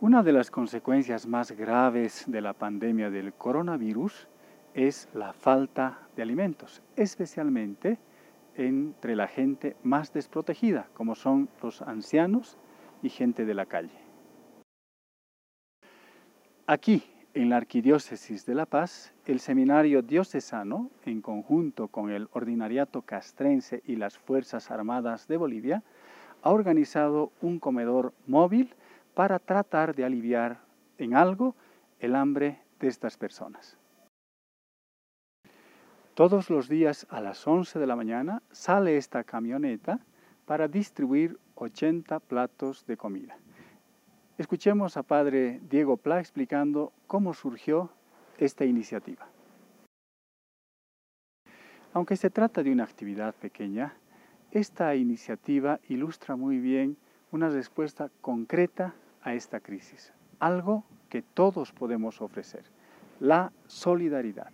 Una de las consecuencias más graves de la pandemia del coronavirus es la falta de alimentos, especialmente entre la gente más desprotegida, como son los ancianos y gente de la calle. Aquí, en la Arquidiócesis de La Paz, el Seminario Diocesano, en conjunto con el Ordinariato Castrense y las Fuerzas Armadas de Bolivia, ha organizado un comedor móvil para tratar de aliviar en algo el hambre de estas personas. Todos los días a las 11 de la mañana sale esta camioneta para distribuir 80 platos de comida. Escuchemos a Padre Diego Pla explicando cómo surgió esta iniciativa. Aunque se trata de una actividad pequeña, esta iniciativa ilustra muy bien una respuesta concreta a esta crisis, algo que todos podemos ofrecer, la solidaridad.